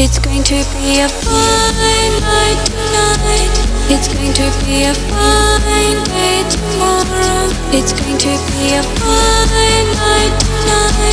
It's going to be a fine night tonight. It's going to be a fine day tomorrow. It's going to be a fine night tonight.